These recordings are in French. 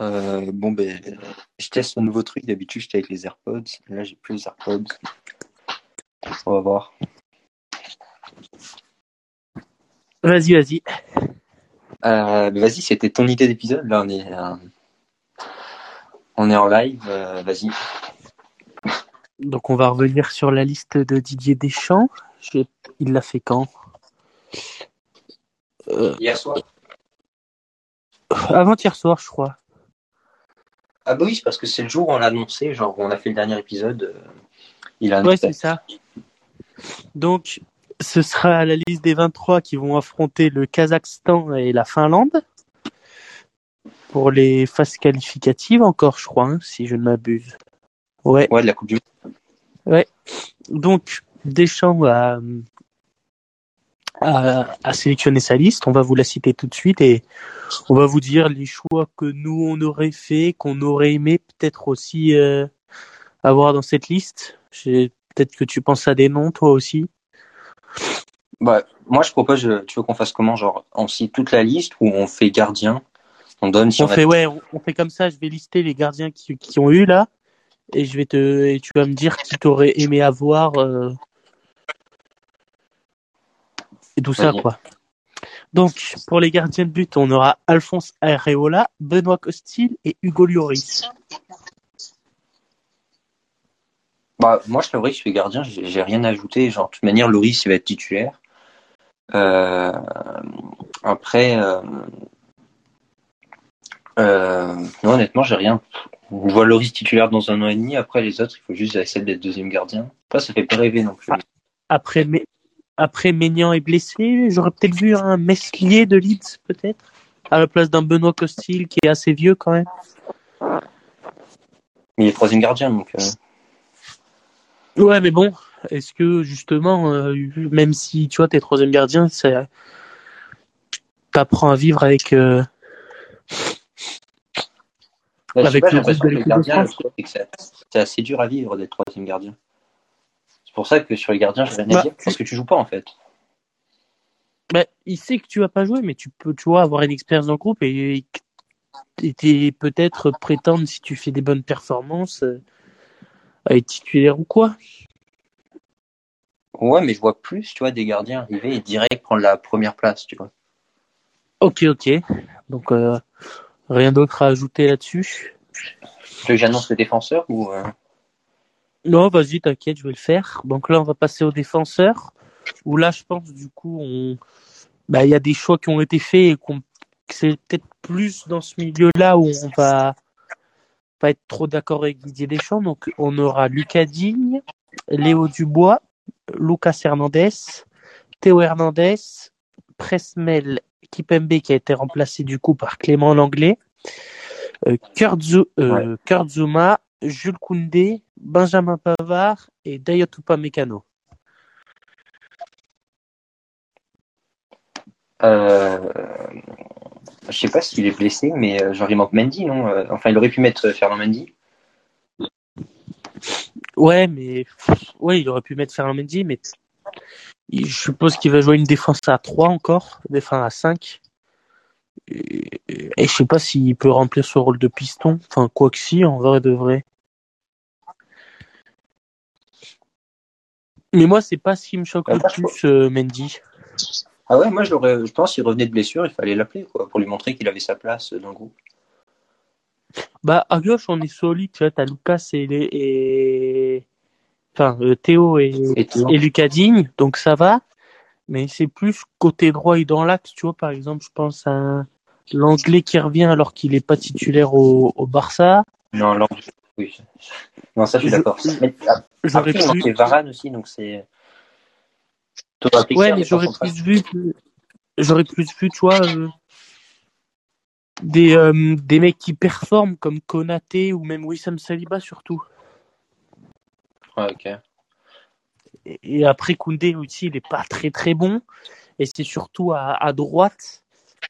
Euh, bon, ben, je teste un nouveau truc. D'habitude, j'étais avec les AirPods. Là, j'ai plus les AirPods. On va voir. Vas-y, vas-y. Euh, ben, vas-y, c'était ton idée d'épisode. Là, on est, euh, on est en live. Euh, vas-y. Donc, on va revenir sur la liste de Didier Deschamps. Je- Il l'a fait quand? Euh, Hier soir. Avant-hier soir, je crois. Ah bah oui, c'est parce que c'est le jour où on l'a annoncé. Genre, on a fait le dernier épisode. euh, il a Ouais, c'est ça. Donc, ce sera la liste des 23 qui vont affronter le Kazakhstan et la Finlande pour les phases qualificatives encore, je crois, hein, si je ne m'abuse. Ouais. Ouais, de la Coupe du Monde. Donc, Deschamps a, a, a sélectionné sa liste. On va vous la citer tout de suite et on va vous dire les choix que nous on aurait fait, qu'on aurait aimé peut-être aussi euh, avoir dans cette liste. Peut-être que tu penses à des noms, toi aussi. Bah, moi, je propose, euh, tu veux qu'on fasse comment? Genre, on cite toute la liste ou on fait gardien? On donne si On on, a- fait ouais, on, on fait comme ça. Je vais lister les gardiens qui, qui ont eu là et je vais te et tu vas me dire qui t'aurais aimé avoir euh, et tout ça quoi. Donc pour les gardiens de but, on aura Alphonse Areola, Benoît Costil et Hugo Lloris. Bah, moi, je t'avouerai que je fais gardien, j'ai rien à ajouter. Genre, de toute manière, Loris, il va être titulaire. Euh, après, euh, euh, non, honnêtement, j'ai rien. Je vois Loris titulaire dans un an et demi. Après, les autres, il faut juste essayer d'être deuxième gardien. Après, ça fait pas rêver non plus. Après Mé- après Maignan est blessé, j'aurais peut-être vu un Meslier de Leeds peut-être à la place d'un Benoît Costil qui est assez vieux quand même. Mais il est troisième gardien, donc. euh, Ouais, mais bon, est-ce que justement, euh, même si tu vois, t'es troisième gardien, ça t'apprends à vivre avec. euh, Là, Avec pas, le le gardien, c'est assez dur à vivre d'être troisième gardien. C'est pour ça que sur les gardiens, j'ai rien à Bah, dire. Parce que tu joues pas, en fait. bah, il sait que tu vas pas jouer, mais tu peux, tu vois, avoir une expérience dans le groupe et, et peut-être prétendre si tu fais des bonnes performances euh, à être titulaire ou quoi. Ouais, mais je vois plus, tu vois, des gardiens arriver et direct prendre la première place, tu vois. Ok, ok. Donc euh, rien d'autre à ajouter là-dessus? J'annonce le défenseur ou. euh, Non, vas-y, t'inquiète, je vais le faire. Donc là, on va passer aux défenseurs. Où là, je pense, du coup, on, bah, il y a des choix qui ont été faits et qu'on, que c'est peut-être plus dans ce milieu-là où on va pas être trop d'accord avec Didier Deschamps. Donc, on aura Lucas Digne, Léo Dubois, Lucas Hernandez, Théo Hernandez, Presmel Kipembe qui a été remplacé du coup par Clément Langlais, euh, Kurt, Euh, Jules Koundé, Benjamin Pavard et Dayot Upamecano. Euh, je sais pas s'il est blessé, mais euh, genre il manque Mendy, non Euh, Enfin, il aurait pu mettre euh, Fernand Mendy. Ouais, mais ouais, il aurait pu mettre Ferland Mendy, mais je suppose qu'il va jouer une défense à 3 encore, défense à 5. Et, et je sais pas s'il peut remplir ce rôle de piston. Enfin, quoi que si, en vrai de vrai. Mais moi, c'est pas ce qui me choque Ah, le plus, euh, Mendy. Ah ouais, moi je, l'aurais- je pense qu'il revenait de blessure, il fallait l'appeler quoi, pour lui montrer qu'il avait sa place dans le groupe. Bah, à gauche, on est solide, tu vois, t'as Lucas et, les- et... Enfin, euh, Théo et, Et Lucas Digne, donc ça va. Mais c'est plus côté droit et dans l'axe, tu vois, par exemple, je pense à l'anglais qui revient alors qu'il est pas titulaire au, au Barça. Non, l'anglais. Oui. Non, ça je suis d'accord. J'aurais plus, Varane aussi, donc c'est. Ouais, mais j'aurais plus vu, j'aurais plus vu, tu vois, euh, des, euh, des mecs qui performent comme Konaté ou même Wissam Saliba surtout. Ouais, ok. Et et après Koundé aussi, il est pas très très bon. Et c'est surtout à, à droite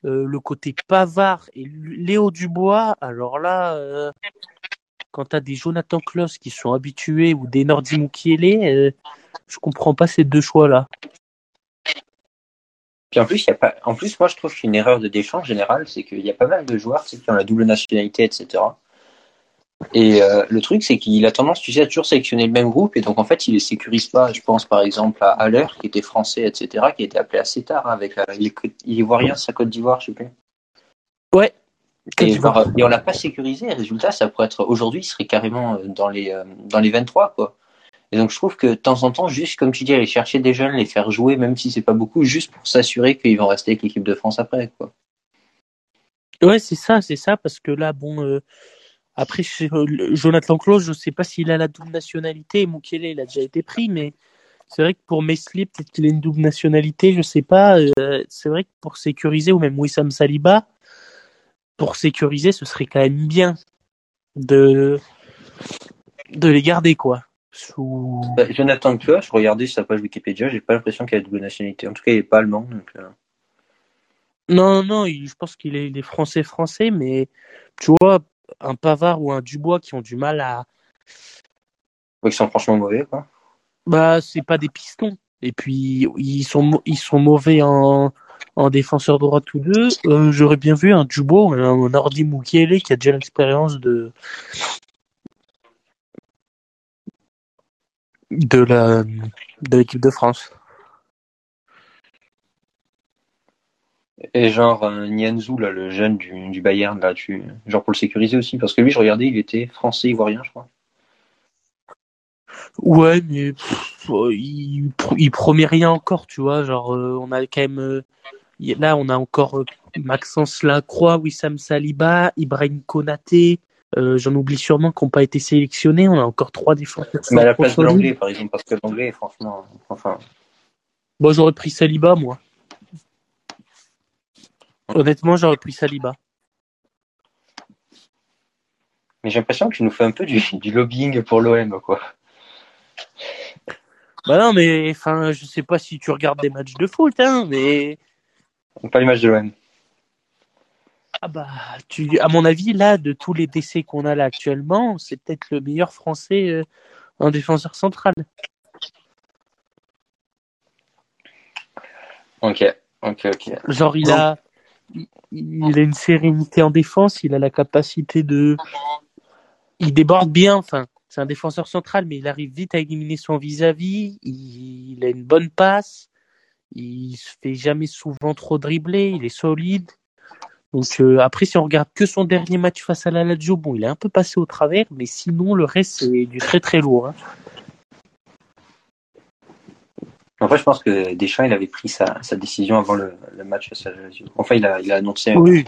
euh, le côté Pavard et Léo Dubois. Alors là, euh, quand t'as des Jonathan Klaus qui sont habitués ou des Nordi Mukiele, euh, je comprends pas ces deux choix là. Puis en plus, y a pas, en plus, moi, je trouve qu'une erreur de Deschamps en général, c'est qu'il y a pas mal de joueurs tu qui ont la double nationalité, etc. Et euh, le truc, c'est qu'il a tendance, tu sais, à toujours sélectionner le même groupe, et donc en fait, il les sécurise pas. Je pense par exemple à Haller, qui était français, etc., qui a été appelé assez tard avec la, il, est, il est ivoirien, sa Côte d'Ivoire, je sais plus. Ouais. Et, on l'a pas sécurisé. Et résultat, ça pourrait être aujourd'hui, il serait carrément euh, dans les euh, dans les 23, quoi. Et donc je trouve que de temps en temps, juste comme tu dis, aller chercher des jeunes, les faire jouer, même si c'est pas beaucoup, juste pour s'assurer qu'ils vont rester avec l'équipe de France après, quoi. Ouais, c'est ça, c'est ça, parce que là, bon, euh, après, euh, Jonathan Klaus, je sais pas s'il a la double nationalité, Mukele, il a déjà été pris, mais c'est vrai que pour Mesli, peut-être qu'il a une double nationalité, je sais pas. Euh, c'est vrai que pour sécuriser, ou même Wissam Saliba, pour sécuriser, ce serait quand même bien de de les garder, quoi. Sous... Bah, Jonathan Klaus, je regardais sa page Wikipédia, j'ai pas l'impression qu'il a la double nationalité. En tout cas, il est pas allemand, donc. euh, Non, non, il- je pense qu'il est, il est français français, mais tu vois, un Pavard ou un Dubois qui ont du mal à, ils sont franchement mauvais, quoi. bah, c'est pas des pistons. Et puis ils sont, ils sont mauvais en, en défenseur droit tous deux. Euh, J'aurais bien vu un ou un Nordi Mukiele qui a déjà l'expérience de de la de l'équipe de France. Et genre euh, Nianzou, là, le jeune du, du Bayern, là, tu... genre pour le sécuriser aussi, parce que lui, je regardais, il était français ivoirien, je crois. Ouais, mais pff, il, il promet rien encore, tu vois. Genre, euh, on a quand même. euh, là, on a encore euh, Maxence Lacroix, Wissam Saliba, Ibrahim Konaté. J'en oublie sûrement qui n'ont pas été sélectionnés. On a encore trois défenseurs. Mais à la place de l'anglais, par exemple, parce que l'anglais, franchement, enfin, Bon, j'aurais pris Saliba, moi. Honnêtement, j'aurais pris Saliba. mais j'ai l'impression que tu nous fais un peu du, du lobbying pour l'OM, quoi. Bah non, mais enfin, je sais pas si tu regardes des matchs de foot, hein, mais Pas l'image de l'OM. Ah bah, tu, à mon avis, là, de tous les décès qu'on a là actuellement, c'est peut-être le meilleur français euh, en défenseur central. Ok, ok, ok. Genre, il a, il, il a une sérénité en défense, il a la capacité de, il déborde bien, enfin, c'est un défenseur central, mais il arrive vite à éliminer son vis-à-vis, il, il a une bonne passe, il se fait jamais souvent trop dribbler, il est solide. Donc euh, après, si on regarde que son dernier match face à la Lazio, bon, il est un peu passé au travers, mais sinon le reste c'est du très très lourd. hein. En fait, je pense que Deschamps, il avait pris sa, sa décision avant le, le match face à la Lazio. Enfin, il a, il a annoncé. Oui,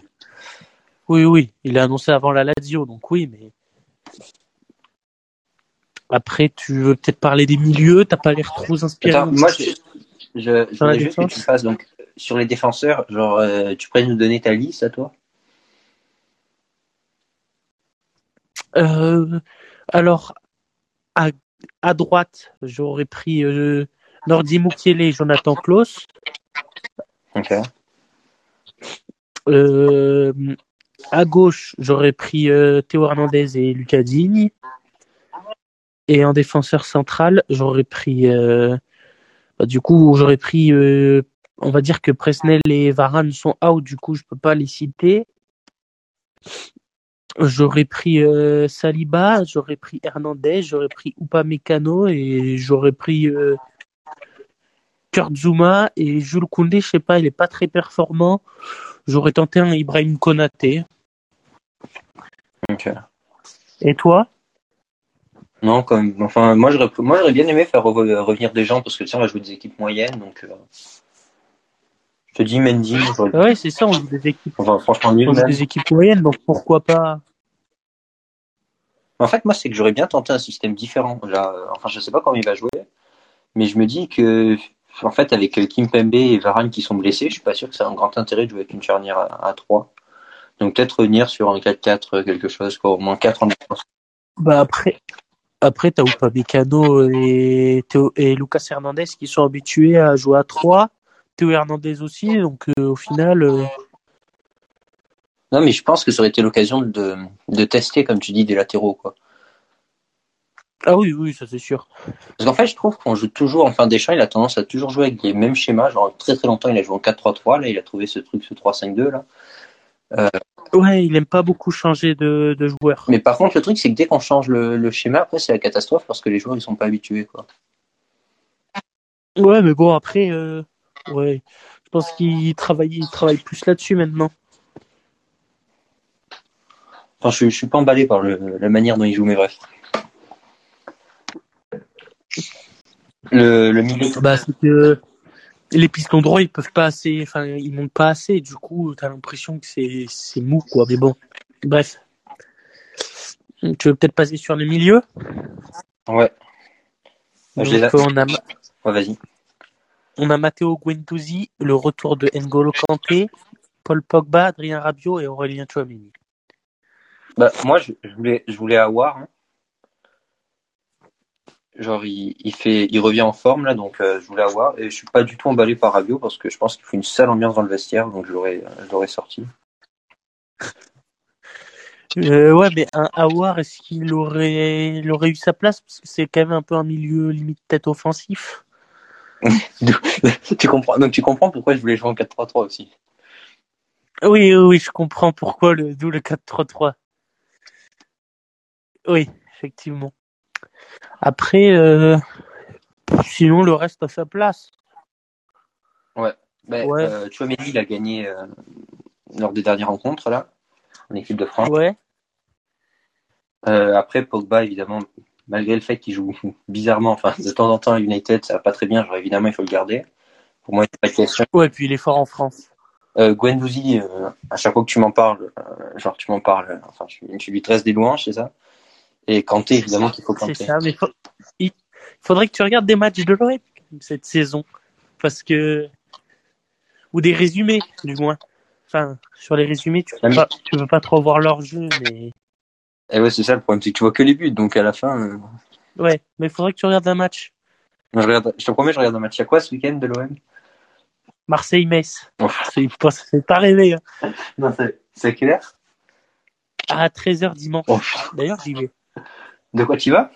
oui, oui, il a annoncé avant la Lazio, donc oui, mais après tu veux peut-être parler des milieux, t'as pas l'air trop inspiré. Attends, moi, je, je, je voulais juste que tu fasses donc sur les défenseurs, genre, euh, tu pourrais nous donner ta liste à toi? Euh, alors à, à droite, j'aurais pris euh, Nordi Mukiele et Jonathan Klaus. Ok. À gauche, j'aurais pris Théo Hernandez et Lucas Digne. Et en défenseur central, j'aurais pris. euh, bah, du coup, j'aurais pris. euh, on va dire que Presnel et Varane sont out, du coup, je peux pas les citer. J'aurais pris euh, Saliba, j'aurais pris Hernandez, j'aurais pris Upamecano et j'aurais pris euh, Kurt Zuma et Jules Koundé, je sais pas, il est pas très performant. J'aurais tenté un Ibrahim Konaté. Ok. Et toi? Non, comme, enfin, moi, j'aurais, moi, j'aurais bien aimé faire re- revenir des gens parce que tu sais, on va jouer des équipes moyennes, donc. euh, je te dis Mendy, j'aurais- Ouais, c'est ça, on joue des équipes, enfin, franchement nul on joue des équipes moyennes, donc pourquoi pas? En fait, moi, c'est que j'aurais bien tenté un système différent. Là, euh, enfin, je sais pas comment il va jouer, mais je me dis que, en fait, avec euh, Kimpembe et Varane qui sont blessés, je suis pas sûr que c'est un grand intérêt de jouer avec une charnière à, à 3. Donc peut-être revenir sur un 4-4, euh, quelque chose, quoi, au moins 4 en défense. Bah après, après t'as Upamecano et, Théo, et Lucas Hernandez qui sont habitués à jouer à 3. Théo Hernandez aussi, donc euh, au final, euh, Non, mais je pense que ça aurait été l'occasion de, de tester, comme tu dis, des latéraux, quoi. Ah oui, oui, ça c'est sûr. Parce qu'en fait, je trouve qu'on joue toujours, enfin Deschamps, il a tendance à toujours jouer avec les mêmes schémas. Genre, très très longtemps, il a joué en 4-3-3. Là, il a trouvé ce truc, ce 3-5-2 là. Ouais, il aime pas beaucoup changer de, de joueur. Mais par contre, le truc, c'est que dès qu'on change le, le schéma, après, c'est la catastrophe parce que les joueurs, ils sont pas habitués, quoi. Ouais, mais bon, après, euh, ouais, je pense qu'il travaille, il travaille plus là-dessus maintenant. Enfin, je, je suis pas emballé par le, la manière dont il joue, mais bref. Le, le milieu. Bah, c'est que les pistons droits, ils peuvent pas assez, enfin, ils montent pas assez. Du coup, t'as l'impression que c'est, c'est mou, quoi. Mais bon, bref. Tu veux peut-être passer sur les milieux? Ouais. Je les on a, Ouais, vas-y. on a Matteo Guendouzi, le retour de N'Golo Kanté, Paul Pogba, Adrien Rabiot et Aurélien Chouameni. Bah, moi, je, je voulais, je voulais avoir. hein. Genre, il, il fait, il revient en forme là, donc euh, je voulais avoir. Et je suis pas du tout emballé par Rabiot parce que je pense qu'il faut une sale ambiance dans le vestiaire, donc je l'aurais, je l'aurais sorti. Euh, ouais, mais un Awar, est-ce qu'il aurait, il aurait eu sa place? Parce que c'est quand même un peu un milieu limite tête offensif. tu comprends, donc tu comprends pourquoi je voulais jouer en 4-3-3 aussi. Oui, oui, oui, je comprends pourquoi le, d'où le 4-3-3. Oui, effectivement. Après, euh, sinon le reste à sa place. Bah, Ouais. euh, Chouameni, il a gagné euh, lors des dernières rencontres là, en équipe de France. Ouais. Euh, après, Pogba, évidemment, malgré le fait qu'il joue bizarrement, enfin, de temps en temps à United, ça va pas très bien, genre évidemment, il faut le garder. Pour moi, il n'y a pas de question. Ouais, puis il est fort en France. Euh, euh, à chaque fois que tu m'en parles, euh, genre tu m'en parles, enfin, tu, tu lui tresses des louanges, c'est ça? Et Kanté, évidemment, qu'il faut C'est Kanté. ça, mais faut- il faudrait que tu regardes des matchs de l'OM cette saison. Parce que. Ou des résumés, du moins. Enfin, sur les résumés, tu pas, tu peux pas trop voir leur jeu, mais. Et ouais, c'est ça le problème, c'est que tu vois que les buts, donc à la fin, euh, Ouais, mais il faudrait que tu regardes un match. je, regarde, je te promets, je regarde un match. Il y a quoi ce week-end de l'OM Marseille-Metz. Oh. C'est pas, c'est rêvé, hein. Non, c'est c'est à quelle heure À 13h dimanche. Oh. D'ailleurs, j'y vais. De quoi tu vas?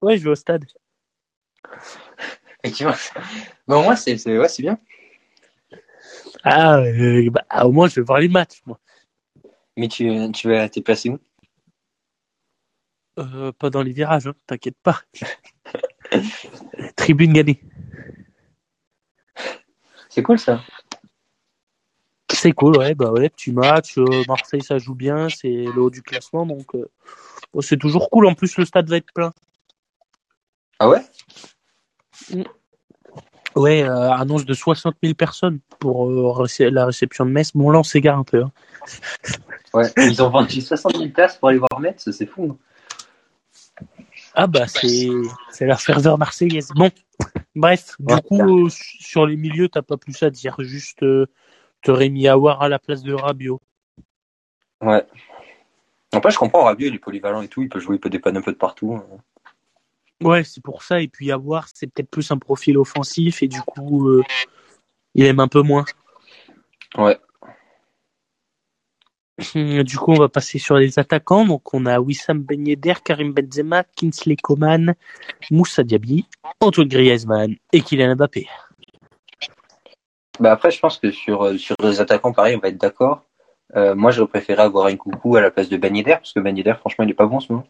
Ouais, je vais au stade. Effectivement. Bon, moi, c'est c'est- ouais, c'est bien. Ah, euh, bah, au moins, je vais voir les matchs, moi. Mais tu, tu vas t'es placé où? Euh, pas dans les virages, hein, t'inquiète pas. Tribune gagnée. C'est cool ça. C'est cool, ouais, bah ouais, petit match. euh, Marseille, ça joue bien, c'est le haut du classement, donc bon, c'est toujours cool. En plus, le stade va être plein. Ah ouais? Ouais, euh, annonce de 60 000 personnes pour euh, la réception de Metz. Bon, là, on s'égare un peu. hein. Ouais. Ils ont vendu 60 000 places pour aller voir Metz, c'est fou. hein. Ah bah, c'est c'est la ferveur marseillaise. Bon, bref, du coup, euh, sur les milieux, t'as pas plus à dire. Juste, euh, t'aurais mis Awar à la place de Rabiot. Ouais. Après, je comprends, Rabiot, il est polyvalent et tout, il peut jouer, il peut dépanner un peu de partout. hein. Ouais, c'est pour ça. Et puis Awar, c'est peut-être plus un profil offensif et du coup, euh, il aime un peu moins. Ouais. Hum, Du coup, on va passer sur les attaquants. Donc, on a Wissam Ben Yedder, Karim Benzema, Kingsley Coman, Moussa Diaby, Antoine Griezmann et Kylian Mbappé. Bah après, je pense que sur, euh, sur les attaquants, pareil, on va être d'accord. Euh, moi, j'aurais préféré avoir un coucou à la place de Yedder, parce que Yedder, franchement, il est pas bon en ce moment.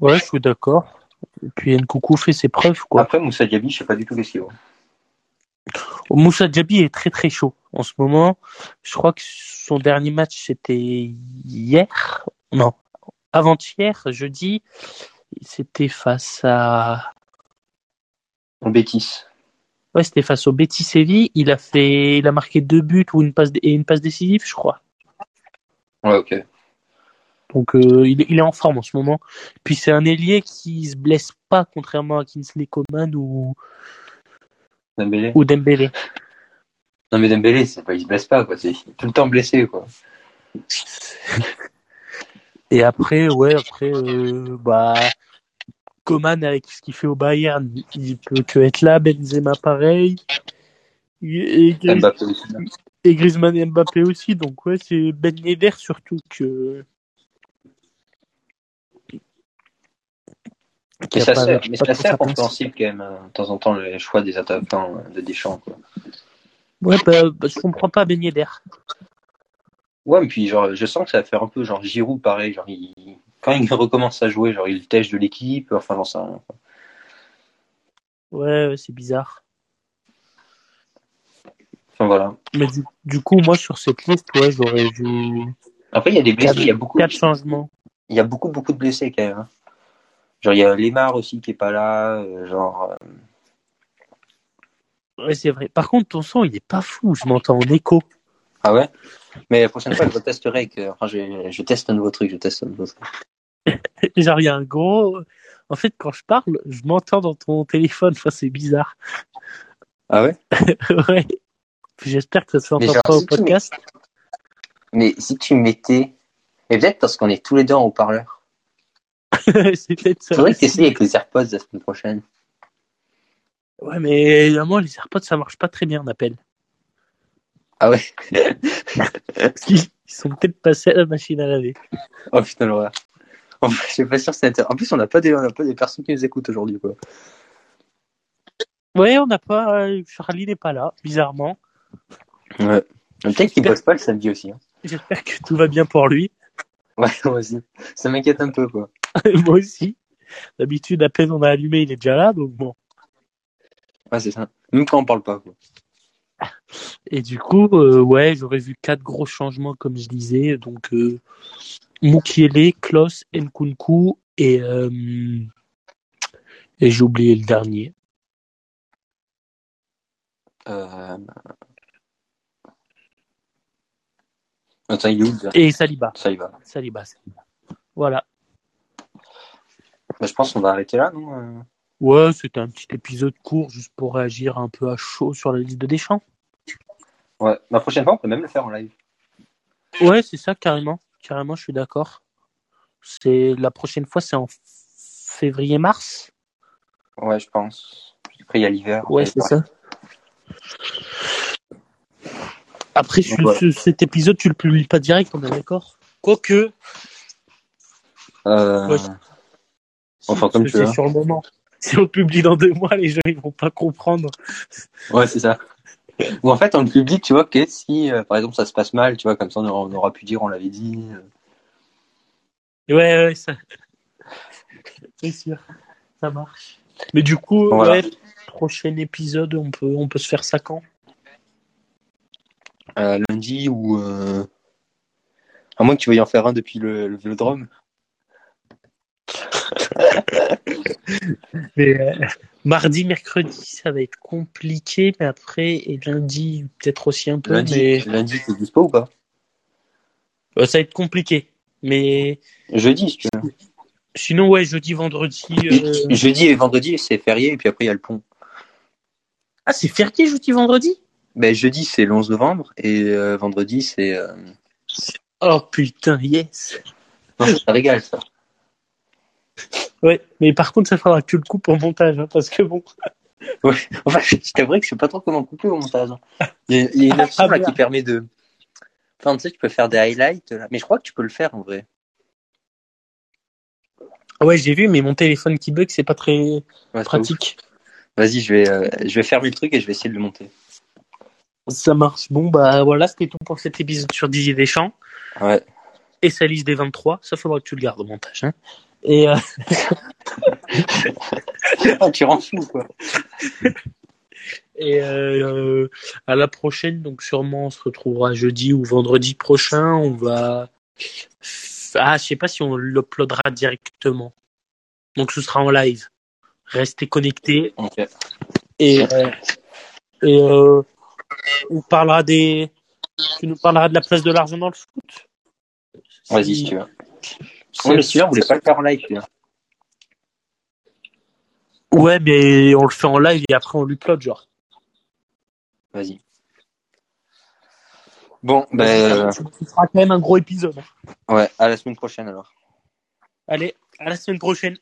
Ouais, je suis d'accord. Et puis Nkoukou fait ses preuves, quoi. Après, Moussa Diaby, je sais pas du tout qu'est-ce qu'il vaut. Moussa Diaby est très très chaud en ce moment. Je crois que son dernier match c'était hier. Non, avant-hier, jeudi. C'était face à. En bêtise. Ouais, c'était face au Betis Séville. Il a fait, il a marqué deux buts ou une passe et une passe décisive, je crois. Ouais, ok. Donc euh, il, est- il est en forme en ce moment. Puis c'est un ailier qui se blesse pas, contrairement à Kingsley Coman ou, Dembélé. ou Dembélé. Non, mais Dembélé, c'est pas, il se blesse pas, quoi. C'est tout le temps blessé, quoi. Et après, ouais, après, euh, bah, Coman avec ce qu'il fait au Bayern, il peut que être là. Benzema pareil. Et, Gris- Mbappé aussi. et Griezmann et Mbappé aussi. Donc ouais, c'est Ben Yedder surtout que. Mais ça pas- c'est pas mais sa place. incompréhensible quand même, euh, de temps en temps, les choix des attaquants euh, de Deschamps. Quoi. Ouais, bah, bah, je comprends pas Ben Yedder. Ouais, mais puis genre, je sens que ça va faire un peu genre Giroud, pareil. Genre, il... quand il recommence à jouer, genre, il tèche de l'équipe, enfin, j'en sais rien. Ouais, ouais, c'est bizarre. Enfin, voilà. Mais du, du coup, moi, sur cette liste, ouais, j'aurais vu Après, il y a des blessés, il y a beaucoup, quatre changements. il y a beaucoup, beaucoup de blessés quand même. hein. Genre, il y a Lemar aussi qui est pas là, euh, genre, euh, Ouais, c'est vrai. Par contre, ton son, il est pas fou. Je m'entends en écho. ah ouais? Mais la prochaine fois, je retesterai avec, euh, enfin, je, je teste un nouveau truc, je teste un nouveau truc. Genre, il y a un gros. En fait, quand je parle, je m'entends dans ton téléphone. Enfin, c'est bizarre. Ah ouais? ouais. J'espère que ça se Mais entend genre, pas au si tu podcast. Mais si tu mettais, et peut-être parce qu'on est tous les deux en haut-parleur. c'est peut-être ça. Faudrait que t'essayes avec les AirPods la semaine prochaine. Ouais, mais évidemment, les AirPods, ça marche pas très bien, on appelle. Ah ouais? Ils sont peut-être passés à la machine à laver. Oh putain, l'horreur. En fait, je suis pas sûr c'est intéressant. En plus, on n'a pas des, on n'a pas des personnes qui nous écoutent aujourd'hui, quoi. Ouais, on n'a pas. euh, Charlie n'est pas là, bizarrement. Ouais. Peut-être qu'il bosse pas le samedi aussi. Hein. J'espère que tout va bien pour lui. Ouais, moi aussi. Ça m'inquiète un peu, quoi. Moi aussi. D'habitude, à peine on a allumé, il est déjà là, donc bon. Ouais, c'est ça. Même quand on parle pas, quoi. Et du coup, euh, ouais, j'aurais vu quatre gros changements, comme je disais. Donc, euh, Mukiele, Klos, Nkunku et, euh, et j'ai oublié le dernier. Euh... Et Saliba. Saliba, Saliba. Voilà. Bah, je pense qu'on va arrêter là, non Ouais, c'était un petit épisode court juste pour réagir un peu à chaud sur la liste de Deschamps. Ouais. La prochaine fois, on peut même le faire en live. Ouais, c'est ça, carrément. Carrément, je suis d'accord. C'est la prochaine fois, c'est en février-mars. Ouais, je pense. Après, il y a l'hiver. Ouais, c'est ça. Après, je- Ouais. ce- cet épisode, tu le publies pas direct, on est d'accord Quoique. Euh... Ouais. Enfin, comme tu veux. c'est sur le moment. Si on le publie dans deux mois, les gens ils vont pas comprendre. Ouais, c'est ça. Ou en fait, on le publie, tu vois, que si, euh, par exemple, ça se passe mal, tu vois, comme ça, on aura, on aura pu dire, on l'avait dit. euh. Ouais, ouais, ça. C'est sûr. Ça marche. Mais du coup, Voilà. ouais, prochain épisode, on peut, on peut se faire ça quand? Euh, lundi ou. Euh... À moins que tu veuilles en faire un depuis le, le vélodrome. Mais euh, mardi, mercredi, ça va être compliqué, mais après, et lundi, peut-être aussi un peu, Lundi, mais lundi t'es dispo ou pas? Euh, ça va être compliqué. Mais Jeudi, si tu veux. sinon, ouais, jeudi, vendredi. euh, Jeudi et vendredi, c'est férié, et puis après, il y a le pont. Ah, c'est férié jeudi, vendredi? Ben, jeudi, c'est le 11 novembre, et euh, vendredi, c'est. Oh putain, yes Non, ça régale, ça. Ouais, mais par contre, ça faudra que tu le coupes au montage, hein, parce que bon. Enfin, je t'avouerais que je sais pas trop comment couper au montage. hein. Il y a, il y a une option Ah, là merde. qui permet de. Enfin, tu sais, tu peux faire des highlights, là. mais je crois que tu peux le faire en vrai. Ouais, j'ai vu, mais mon téléphone qui bug, c'est pas très Ouais, c'est pratique. Vas-y, je vais, euh, je vais fermer le truc et je vais essayer de le monter. Ça marche. Bon, bah voilà, c'était tout pour cet épisode sur Didier Deschamps Ouais. et sa liste des 23. Ça faudra que tu le gardes au montage. Hein. Et, euh, Ah, tu rends fou, quoi. et euh, à la prochaine, donc sûrement on se retrouvera jeudi ou vendredi prochain. On va. Ah, je sais pas si on l'uploadera directement. Donc ce sera en live. Restez connectés Ok. et, euh, et euh, on parlera des. Tu nous parleras de la place de l'argent dans le foot? Vas-y, si tu veux. Ouais, mais celui-là, on voulait pas le faire en live. Ouais, mais on le fait en live et après on l'upload, genre. Vas-y. Bon, ben, Ce sera quand même un gros épisode. euh, ouais, à la semaine prochaine alors. Allez, à la semaine prochaine.